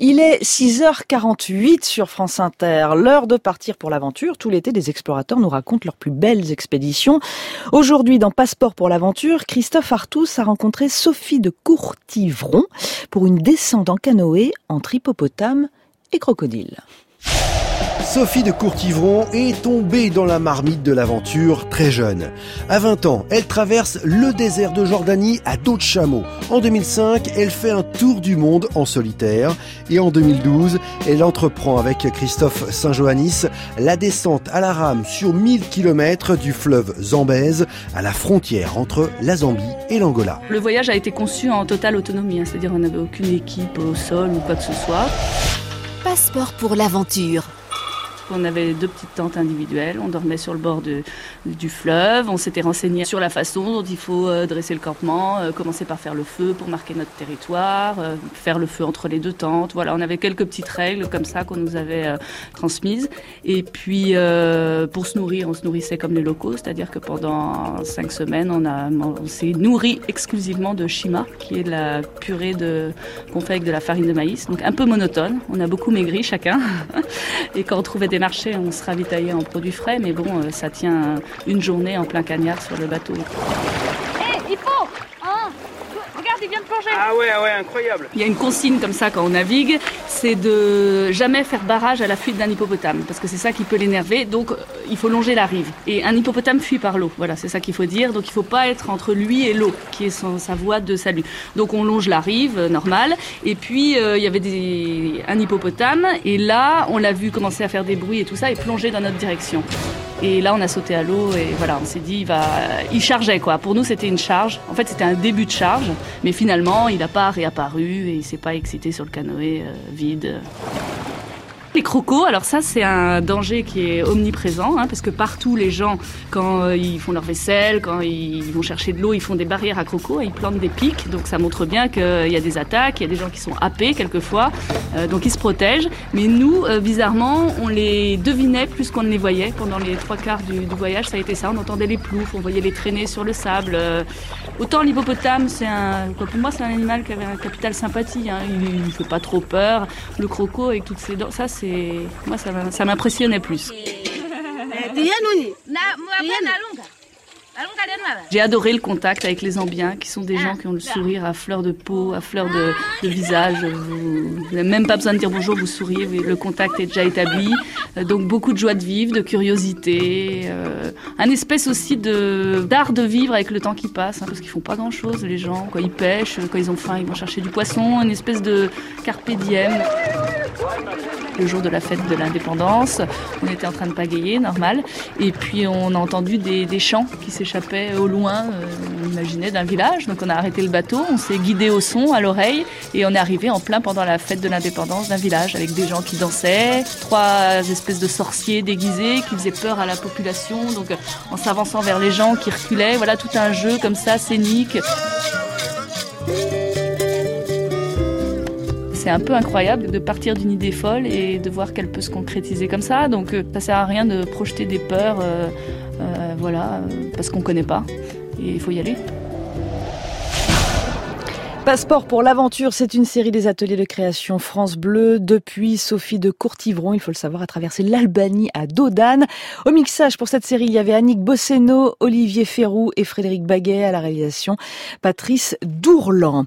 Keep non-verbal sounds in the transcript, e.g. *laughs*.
Il est 6h48 sur France Inter, l'heure de partir pour l'aventure. Tout l'été, des explorateurs nous racontent leurs plus belles expéditions. Aujourd'hui, dans Passeport pour l'aventure, Christophe Artus a rencontré Sophie de Courtivron pour une descente en canoë entre hippopotame et crocodile. Sophie de Courtivron est tombée dans la marmite de l'aventure très jeune. À 20 ans, elle traverse le désert de Jordanie à dos de chameau. En 2005, elle fait un tour du monde en solitaire. Et en 2012, elle entreprend avec Christophe Saint-Johannis la descente à la rame sur 1000 km du fleuve Zambèze à la frontière entre la Zambie et l'Angola. Le voyage a été conçu en totale autonomie, hein. c'est-à-dire on n'avait aucune équipe au sol ou quoi que ce soit. Passeport pour l'aventure on avait deux petites tentes individuelles, on dormait sur le bord du fleuve, on s'était renseigné sur la façon dont il faut euh, dresser le campement, euh, commencer par faire le feu pour marquer notre territoire, euh, faire le feu entre les deux tentes. Voilà, on avait quelques petites règles comme ça qu'on nous avait transmises. Et puis pour se nourrir, on se nourrissait comme les locaux, c'est-à-dire que pendant cinq semaines, on, s'est nourri exclusivement de shima, qui est la purée qu'on fait avec de la farine de maïs, donc un peu monotone. On a beaucoup maigri chacun. *laughs* Et quand on trouvait des marchés, on se ravitaillait en produits frais, mais bon, euh, ça tient une journée en plein cagnard sur le bateau. Hé, il faut hein De plonger Ah ouais, ouais, incroyable Il y a une consigne comme ça quand on navigue, c'est de jamais faire barrage à la fuite d'un hippopotame, parce que c'est ça qui peut l'énerver, donc euh, il faut longer la rive. Et un hippopotame fuit par l'eau, voilà, c'est ça qu'il faut dire, donc il faut pas être entre lui et l'eau, qui est son, sa voie de salut. Donc on longe la rive, euh, normale, et puis il y avait des, un hippopotame, et là, on l'a vu commencer à faire des bruits et tout ça, et plonger dans notre direction. Et là, on a sauté à l'eau et voilà, on s'est dit, il va, il chargeait quoi. Pour nous, c'était une charge. En fait, c'était un début de charge, mais finalement, il n'a pas réapparu et il s'est pas excité sur le canoë euh, vide. Les crocos, alors ça c'est un danger qui est omniprésent, hein, parce que partout les gens, quand euh, ils font leur vaisselle, quand ils vont chercher de l'eau, ils font des barrières à crocos et ils plantent des pics, donc ça montre bien qu'il y a des attaques, il y a des gens qui sont happés quelquefois, euh, donc ils se protègent. Mais nous, euh, bizarrement, on les devinait plus qu'on ne les voyait. Pendant les trois quarts du, voyage, ça a été ça, on entendait les ploufs, on voyait les traîner sur le sable. autant l'hippopotame, c'est un, pour moi c'est un animal qui avait un capital sympathie, hein. il ne fait pas trop peur. Le croco avec toutes ses dents, ça c'est moi ça m'impressionnait plus. *laughs* J'ai adoré le contact avec les Zambiens, qui sont des gens qui ont le sourire à fleur de peau, à fleur de, visage. Vous n'avez même pas besoin de dire bonjour, vous souriez, le contact est déjà établi. Euh, donc beaucoup de joie de vivre, de curiosité, euh, un espèce aussi de d'art de vivre avec le temps qui passe, hein, parce qu'ils font pas grand-chose les gens. Quand ils pêchent, quand ils ont faim, ils vont chercher du poisson, une espèce de carpe diem le jour de la fête de l'indépendance. On était en train de pagayer, normal. Et puis on a entendu des, chants qui s'échappaient au loin, euh, on imaginait, d'un village. Donc on a arrêté le bateau, on s'est guidé au son, à l'oreille, et on est arrivé en plein pendant la fête de l'indépendance d'un village avec des gens qui dansaient, trois espèces de sorciers déguisés qui faisaient peur à la population. Donc en s'avançant vers les gens qui reculaient, voilà tout un jeu comme ça, scénique. C'est un peu incroyable de partir d'une idée folle et de voir qu'elle peut se concrétiser comme ça. Donc euh, ça sert à rien de projeter des peurs, euh, euh, voilà, parce qu'on connaît pas. Et il faut y aller. Passeport pour l'aventure, c'est une série des ateliers de création France Bleu depuis Sophie de Courtivron, il faut le savoir, a traversé l'Albanie à Dodane. Au mixage pour cette série, il y avait Annick Bosseno, Olivier Ferrou et Frédéric Baguet à la réalisation, Patrice Dourlan.